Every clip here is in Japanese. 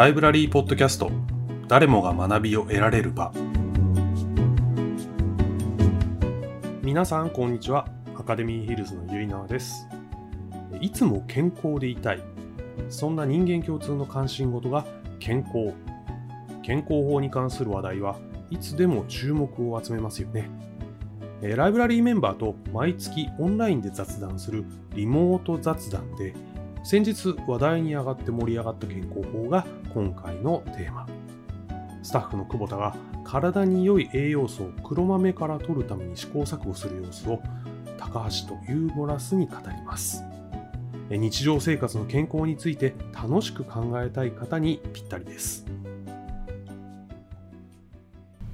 ライブラリーポッドキャスト。誰もが学びを得られる場。皆さんこんにちは。アカデミーヒルズのゆいなわです。いつも健康でいたい。そんな人間共通の関心事が健康。健康法に関する話題はいつでも注目を集めますよね。ライブラリーメンバーと毎月オンラインで雑談するリモート雑談で先日話題に上がって盛り上がった健康法が今回のテーマ。スタッフの久保田が体に良い栄養素を黒豆から取るために試行錯誤する様子を高橋とユーモラスに語ります。日常生活の健康について楽しく考えたい方にぴったりです。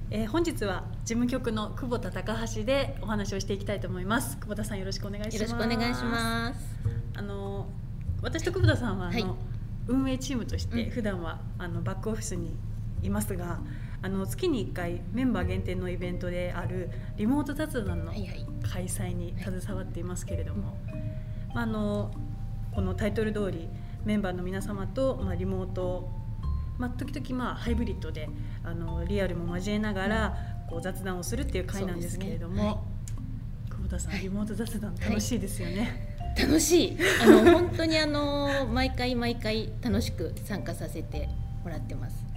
えー、本日は事務局の久保田高橋でお話をしていきたいと思います。久保田さんよろしくお願いします。よろしくお願いします。あの私と久保田さんはあの、はい、運営チームとして普段は、あのバックオフィスにいますがあの月に1回メンバー限定のイベントであるリモート雑談の開催に携わっていますけれども、まあ、あのこのタイトル通りメンバーの皆様と、まあ、リモートまあ、時々まあハイブリッドであのリアルも交えながらこう雑談をするっていう会なんですけれども、ね。はい、久保田さん、リモート雑談楽しいですよね。はい、楽しいあの本当にあの毎回毎回楽しく参加させてもらってます。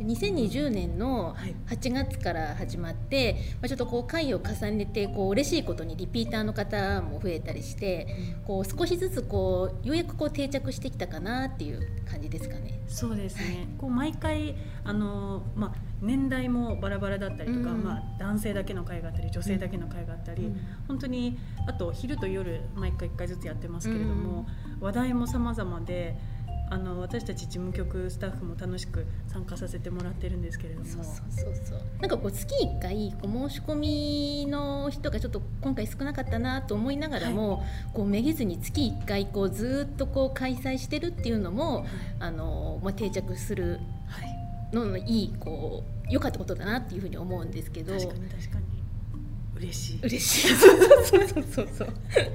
2020年の8月から始まって、はい、まあ、ちょっとこう回を重ねてこう嬉しいことにリピーターの方も増えたりして、うん、こう少しずつこうようやくこう定着してきたかなっていう感じですかね。そうですね、はい、こう毎回あの、まあ、年代もバラバラだったりとか、うん、まあ、男性だけの会があったり女性だけの会があったり、うん、本当にあと昼と夜毎回1回ずつやってますけれども、話題も様々で。あの私たち事務局スタッフも楽しく参加させてもらってるんですけれども。そうそうそうなんかこう月1回こう申し込みの人がちょっと今回少なかったなと思いながらも、はい、こうめげずに月1回こうずっとこう開催してるっていうのも、はい、あのまあ、定着するののいいこう良かったことだなっていうふうに思うんですけど。確かに確かに。嬉しい。嬉しい。そうそうそうそう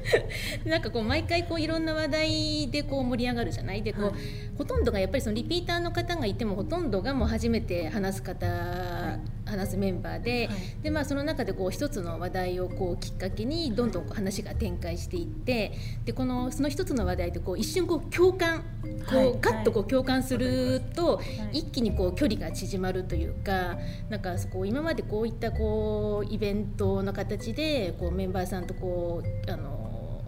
なんかこう毎回こういろんな話題でこう盛り上がるじゃない？でこう、はい、ほとんどがやっぱりそのリピーターの方がいてもほとんどがもう初めて話す方、はい、話すメンバーではい、でまあ、その中でこう一つの話題をこうきっかけにどんどん話が展開していってでこのその一つの話題でこう一瞬こう共感こう、ガッとこう共感すると、一気にこう距離が縮まるというかなんかそこ今までこういったこうイベントの形でこうメンバーさんとこうあの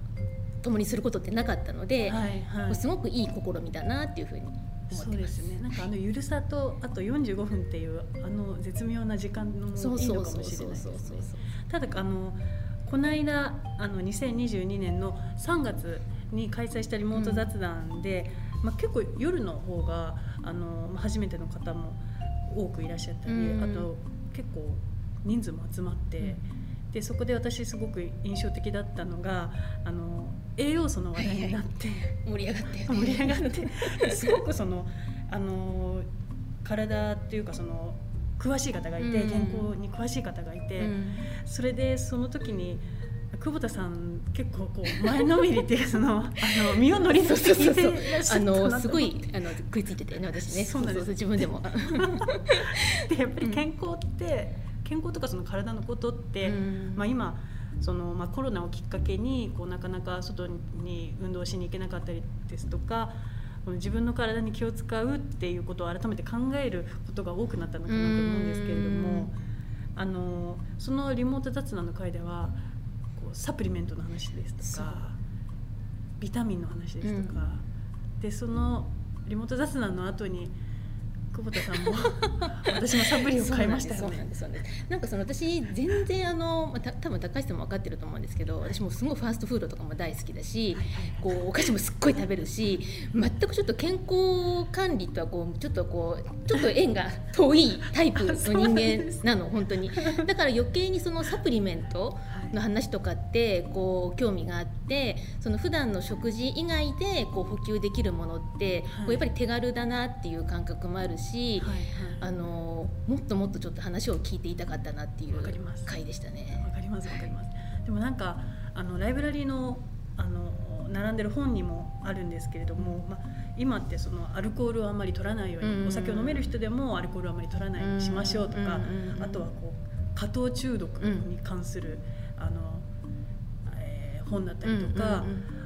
共にすることってなかったので、はいはい、すごくいい試みだなっていうふうにそうですね。なんかあのゆるさとあと45分っていうあの絶妙な時間のもいいのかもしれないですね。ただあのこの間あの2022年の3月に開催したリモート雑談で、うん、まあ、結構夜の方があの初めての方も多くいらっしゃったり、うん、あと結構人数も集まって、うん、でそこで私すごく印象的だったのがあの栄養素の話題になって、盛り上がって、盛り上がってすごくそのあの体っていうかその詳しい方がいて、健康に詳しい方がいて、それでその時に久保田さん結構こう前のめりっていうそのあの身を乗り出してあのすごいあの食いついててね私ね。そうなんです。自分でも。でやっぱり健康って、健康とかその体のことって、まあ今そのまあ、コロナをきっかけにこうなかなか外に運動しに行けなかったりですとか自分の体に気を使うっていうことを改めて考えることが多くなったのかなと思うんですけれどもあのそのリモート雑談の回ではこうサプリメントの話ですとかビタミンの話ですとか、うん、でそのリモート雑談の後に久保田さんも私もサプリを買いましたよね。なんかその私全然あのた多分高橋さんも分かってると思うんですけど私もすごいファーストフードとかも大好きだし、こうお菓子もすっごい食べるし全くちょっと健康管理とはこうちょっとこうちょっと縁が遠いタイプの人間なの本当に。だから余計にそのサプリメントの話とかってこう興味があってその普段の食事以外でこう補給できるものって、こうやっぱり手軽だなっていう感覚もあるし、はいはい、あのもっともっとちょっと話を聞いていたかったなっていう回でしたね。わかりますわかります。でもなんかあのライブラリーのあの並んでる本にもあるんですけれども、まあ、今ってそのアルコールをあんまり取らないように、うん、お酒を飲める人でもアルコールをあまり取らないようにしましょうとか、あとはこう加糖中毒に関する、本だったりとか、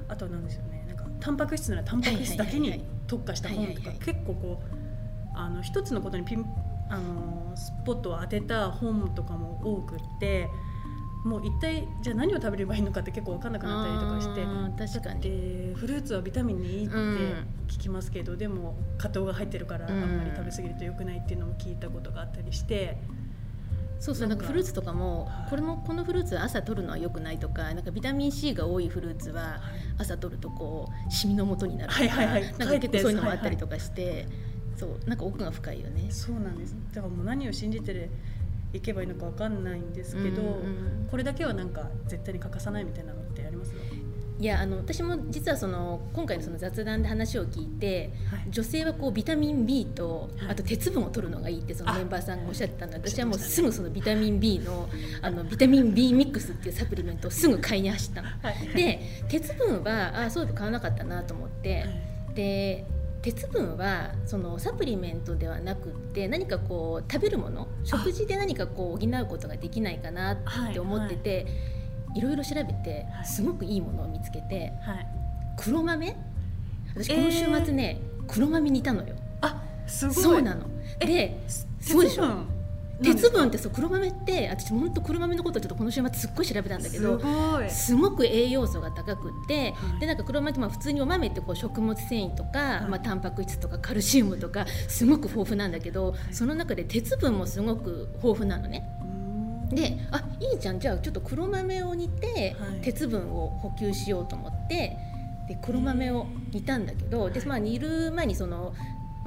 あとは何でしょうねなんかタンパク質ならタンパク質だけに特化した本とか結構こうあの一つのことにピンあのスポットを当てた本とかも多くって。もう一体じゃあ何を食べればいいのかって結構分かんなくなったりとかして確かにフルーツはビタミンにいいって聞きますけど、うん、でも果糖が入ってるからあんまり食べ過ぎると良くないっていうのも聞いたことがあったりして。そうそうなんかフルーツとかもこれもこのフルーツは朝取るのは良くないとかなんかビタミン C が多いフルーツは朝取るとこうシミの元になるとか、はいはいはい、なんか結構そういうのもあったりとかして、はいはい、そうなんか奥が深いよね。そうなんです。だからもう何を信じてるいけばいいのか分かんないんですけど、うんうん、これだけはなんか絶対に欠かさないみたいないやあの私も実はその今回のその雑談で話を聞いて、はい、女性はこうビタミン B と、あと鉄分を取るのがいいってそのメンバーさんがおっしゃってたので私はもうすぐそのビタミン B のあのビタミン B ミックスっていうサプリメントをすぐ買いに走ったの。はい、で鉄分はあそういえば買わなかったなと思って、はい、で鉄分はそのサプリメントではなくって何かこう食べるもの食事で何かこう補うことができないかなって思ってて、はいろいろ調べてすごくいいものを見つけて、はい、黒豆？私この週末ね、えー、黒豆煮たのよ。あすごい。そうなの。ですごいでしょ？鉄分ってそう黒豆って私本当黒豆のことちょっとこの週末すっごい調べたんだけどすごく栄養素が高くって、はい、でなんか黒豆ってまあ普通にお豆ってこう食物繊維とか、はい、まあタンパク質とかカルシウムとかすごく豊富なんだけど、はい、その中で鉄分もすごく豊富なのね。であいいじゃんじゃあちょっと黒豆を煮て、鉄分を補給しようと思ってで黒豆を煮たんだけどで、まあ、煮る前にその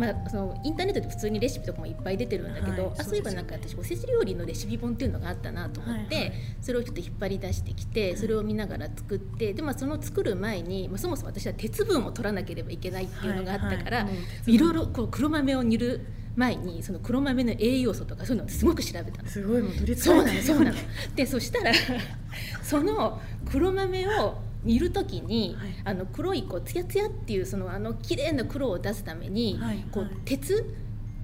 まあ、そのインターネットで普通にレシピとかもいっぱい出てるんだけど、はい、あそういえばなんか私おせち料理のレシピ本っていうのがあったなと思って、はいはい、それをちょっと引っ張り出してきてそれを見ながら作ってで、まあ、その作る前に、まあ、そもそも私は鉄分を取らなければいけないっていうのがあったから、はいはい、いろいろこう黒豆を煮る前にその黒豆の栄養素とかそういうのをすごく調べたの。すごいもう取りそうなのそうなの。で そしたらその黒豆を煮る時に、はい、あの黒いこうツヤツヤっていうそのあの綺麗な黒を出すために、はい、こう鉄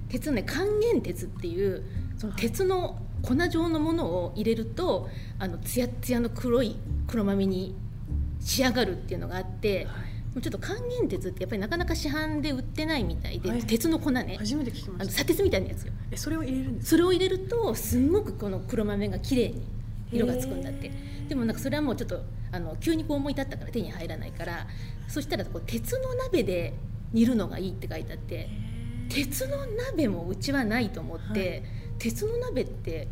鉄ね還元鉄っていうその鉄の粉状のものを入れるとあのツヤツヤの黒い黒豆に仕上がるっていうのがあって、はい、ちょっと還元鉄ってやっぱりなかなか市販で売ってないみたいで、はい、鉄の粉ね。初めて聞きました。あの砂鉄みたいなやつよ。えそれを入れるんですそれを入れるとすごくこの黒豆が綺麗に色がつくんだって。でもなんかそれはもうちょっとあの急にこう思い立ったから手に入らないからそしたらこう鉄の鍋で煮るのがいいって書いてあって鉄の鍋もうちはないと思って、はい、鉄の鍋って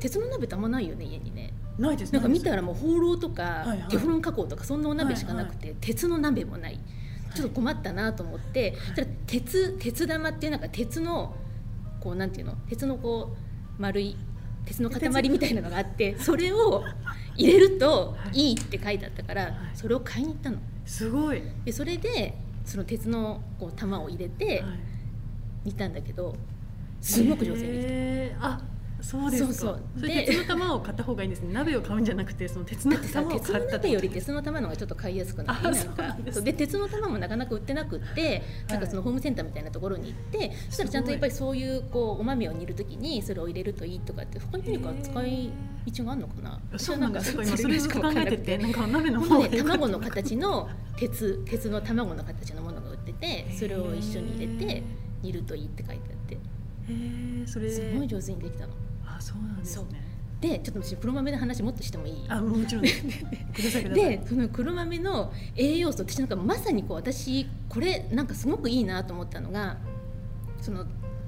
鉄の鍋ってあんまないよね家にね。ないですなんか見たらもう放浪とか、テフロン加工とかそんなお鍋しかなくて、鉄の鍋もない。ちょっと困ったなと思って、はい、鉄鉄玉っていうなんか鉄のこうなんていうの？鉄のこう丸い鉄の塊みたいなのがあってそれを入れるとい。いって書いてあったから、それを買いに行ったの。すごい。でそれでその鉄のこう玉を入れて煮たんだけどすごく上手にできた。あそうですか。そうそう。で鉄の玉を買った方がいいんですね。鍋を買うんじゃなくてその鉄の玉を買った鉄の鍋より鉄の玉のがちょっと買いやすくないなんか。で鉄の玉もなかなか売ってなくって、なんかそのホームセンターみたいなところに行ってそしたらちゃんとやっぱりそういうこうお豆を煮るときにそれを入れるといいとかって他に何か使い道があるのかな？そうなんか今それしか考えててなんか鍋の方ね卵の形の鉄鉄の卵の形のものが売っててそれを一緒に入れて煮るといいって書いてあって。へえそれ。すごい上手にできたの。そうなんですね。でちょっと私黒豆の話もっとしてもいい？あもちろんでそ の黒豆の栄養素私なんかまさにこう私これなんかすごくいいなと思ったのがその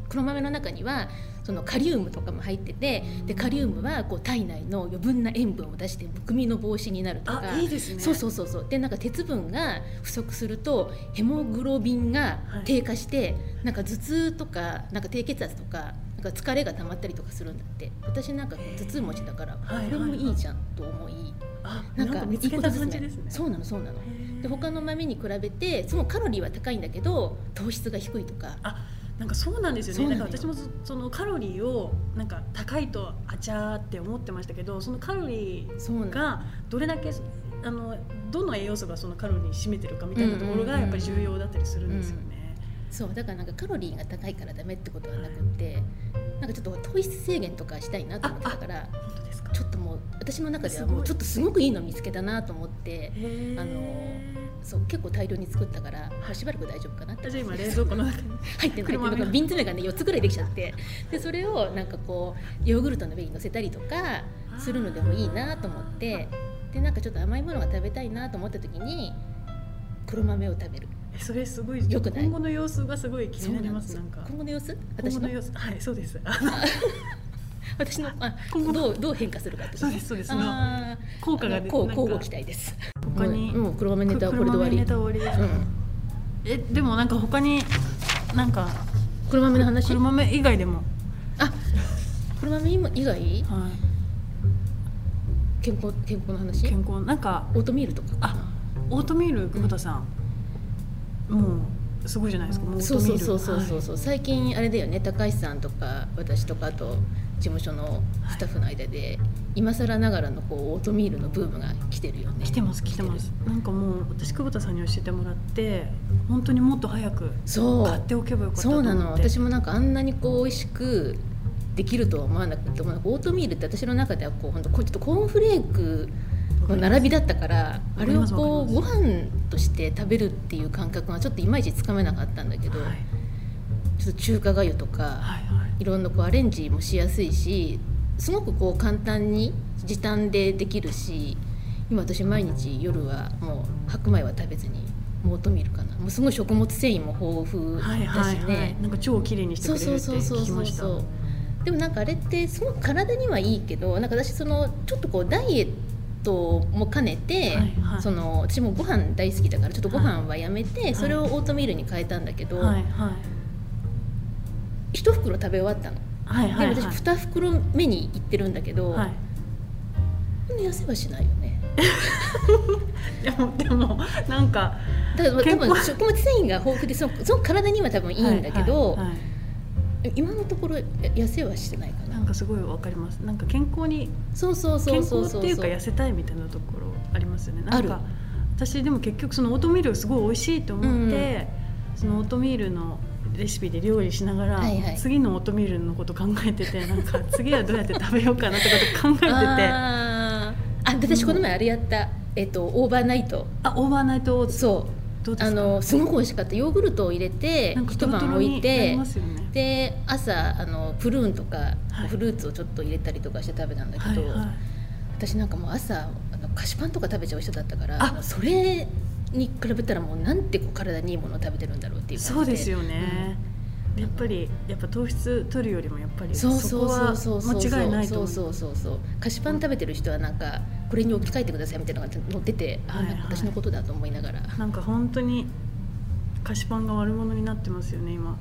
黒豆の中にはそのカリウムとかも入っててでカリウムはこう体内の余分な塩分を出してむくみの防止になるとか。いいですね。そうそうそうそう。でなんか鉄分が不足するとヘモグロビンが低下して、はい、なんか頭痛とかなんか低血圧とかなんか疲れが溜まったりとかするんだって。私なんか頭痛持ちだから、これもいいじゃんと思い、なんかいいことですね。そうなのそうなの。で他の豆に比べてそのカロリーは高いんだけど糖質が低いとか。あなんかそうなんですよね。なんか私もそのカロリーをなんか高いとあちゃーって思ってましたけど、そのカロリーがどれだけあのどの栄養素がそのカロリーに占めてるかみたいなところがやっぱり重要だったりするんですよね。そうだからなんかカロリーが高いからダメってことはなくてなんかちょっと糖質制限とかしたいなと思ってたからちょっともう私の中ではもうちょっとすごくいいの見つけたなと思ってあのそう結構大量に作ったから、しばらく大丈夫かなってじゃ今冷蔵庫の中に 入ってない。って瓶詰めがね4つぐらいできちゃって。でそれをなんかこうヨーグルトの上に乗せたりとかするのでもいいなと思って。でなんかちょっと甘いものが食べたいなと思った時に黒豆を食べる。それすごいよく今後の様子がすごい気になりますなんか。今後の様子？私の？様子。はいそうです。私の？あ今後どうどう変化するかってそうですそうです。効果がこう交互期待です。他に？もう黒豆ネタはこれで終わり。ネタ終わりです、うん、えでもなんか他になんか黒豆の話？黒豆以外でも？あ黒豆以外？はい。健康健康の話？健康なんかオートミールとかあオートミール久保田さん、もうすごいじゃないですかそうそうそうそうそうそう、はい、最近あれだよね高橋さんとか私とかあと事務所のスタッフの間で、今更ながらのこうオートミールのブームが来てるよね。来てます来てます。なんかもう私久保田さんに教えてもらって本当にもっと早く買っておけばよかったそうなの。私もなんかあんなにこう美味しくできるとは思わなくてオートミールって私の中ではこう本当ちょっとコーンフレークの並びだったからあれをこうご飯として食べるっていう感覚がちょっといまいちつかめなかったんだけど、はい、ちょっと中華がゆとか、はいはい、いろんなこうアレンジもしやすいしすごくこう簡単に時短でできるし今私毎日夜はもう白米は食べずにオートミールかなもうすごい食物繊維も豊富だしね、はいはいはい、なんか超綺麗にしてくれるって聞きました。でもなんかあれってすごく体にはいいけどなんか私そのちょっとこうダイエットも兼ねて、はいはい、その私もご飯大好きだからちょっとご飯はやめて、はい、それをオートミールに変えたんだけど、はいはい、1袋食べ終わったの、はいはいはい、でも私2袋目に行ってるんだけど、はい、痩せはしないよね。でもでもなんかだから多分食物繊維が豊富でそのその体には多分いいんだけど、はいはいはい今のところ痩せはしてないかな。なんかすごいわかります。なんか健康にそうそうそうそうそうっていうか痩せたいみたいなところありますよね。なんか私でも結局そのオートミールすごい美味しいと思って、うん、そのオートミールのレシピで料理しながら、はいはい、次のオートミールのこと考えてて なんか次はどうやって食べようかなとか考えてて。ああ私この前あれやった、えっとオーバーナイト。あ overnight oats。そうあのすごく美味しかった。ヨーグルトを入れて一晩置いて、ね、で朝あのプルーンとか、はい、フルーツをちょっと入れたりとかして食べたんだけど、はいはい、私なんかもう朝あの菓子パンとか食べちゃう人だったからそれに比べたらもうなんてこう体にいいものを食べてるんだろうっていうそうですよね、うん。やっぱりやっぱ糖質取るよりもやっぱりそこは間違いないと思うそうそうそう菓子パン食べてる人はなんかこれに置き換えてくださいみたいなのが載ってて、はいはい、私のことだと思いながら。なんか本当に菓子パンが悪者になってますよね今。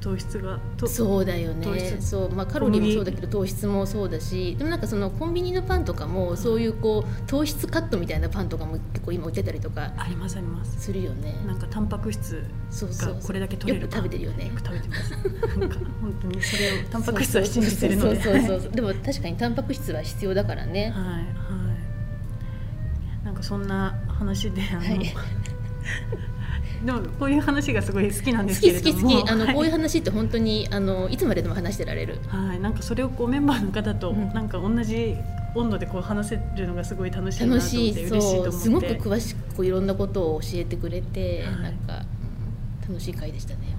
糖質が。そうだよね。そう、まあ、カロリーもそうだけど糖質もそうだし。でもなんかそのコンビニのパンとかもそういうこう糖質カットみたいなパンとかも結構今売ってたりとか。ありますあります。するよね。なんかタンパク質がこれだけ取れるよく食べてるよね。よく食べてます。なんか本当にそれを タンパク質は信じてるので。そうそうそうでも確かにタンパク質は必要だからね。はいはいなんかそんな話であの、はい。でもこういう話がすごい好きなんですけれども。好き好きあの、はい、こういう話って本当にあのいつまででも話してられる。はい。なんかそれをこうメンバーの方と、なんか同じ温度でこう話せるのがすごい楽しいなと思って嬉しいと思って。すごく詳しくいろんなことを教えてくれて、はい、なんか、うん、楽しい回でしたね。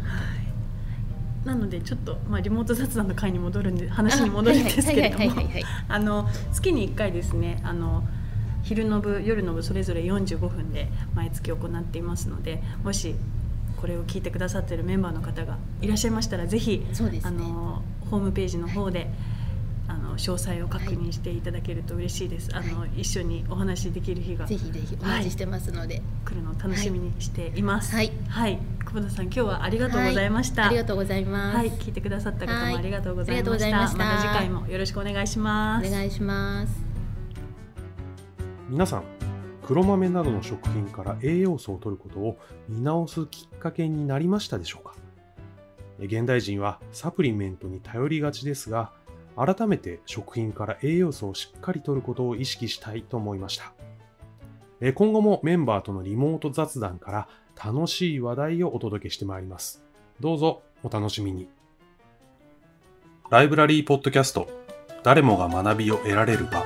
なのでちょっと、まあ、リモート雑談の回に戻るんで話に戻るんですけれども。月に1回ですね。あの昼の部夜の部それぞれ45分で毎月行っていますのでもしこれを聞いてくださっているメンバーの方がいらっしゃいましたらぜひ、ね、あのホームページの方で、はい、あの詳細を確認していただけると嬉しいです。はい、あの一緒にお話しできる日がぜひぜひお待ちしてますので、はい、来るのを楽しみにしています。はい、はい、久保田さん今日はありがとうございました。ありがとうございます。はい、聞いてくださった方もありがとうございました。また次回もよろしくお願いします。お願いします。皆さん黒豆などの食品から栄養素を取ることを見直すきっかけになりましたでしょうか？現代人はサプリメントに頼りがちですが改めて食品から栄養素をしっかりとることを意識したいと思いました今後もメンバーとのリモート雑談から楽しい話題をお届けしてまいります。どうぞお楽しみに。ライブラリーポッドキャスト誰もが学びを得られる場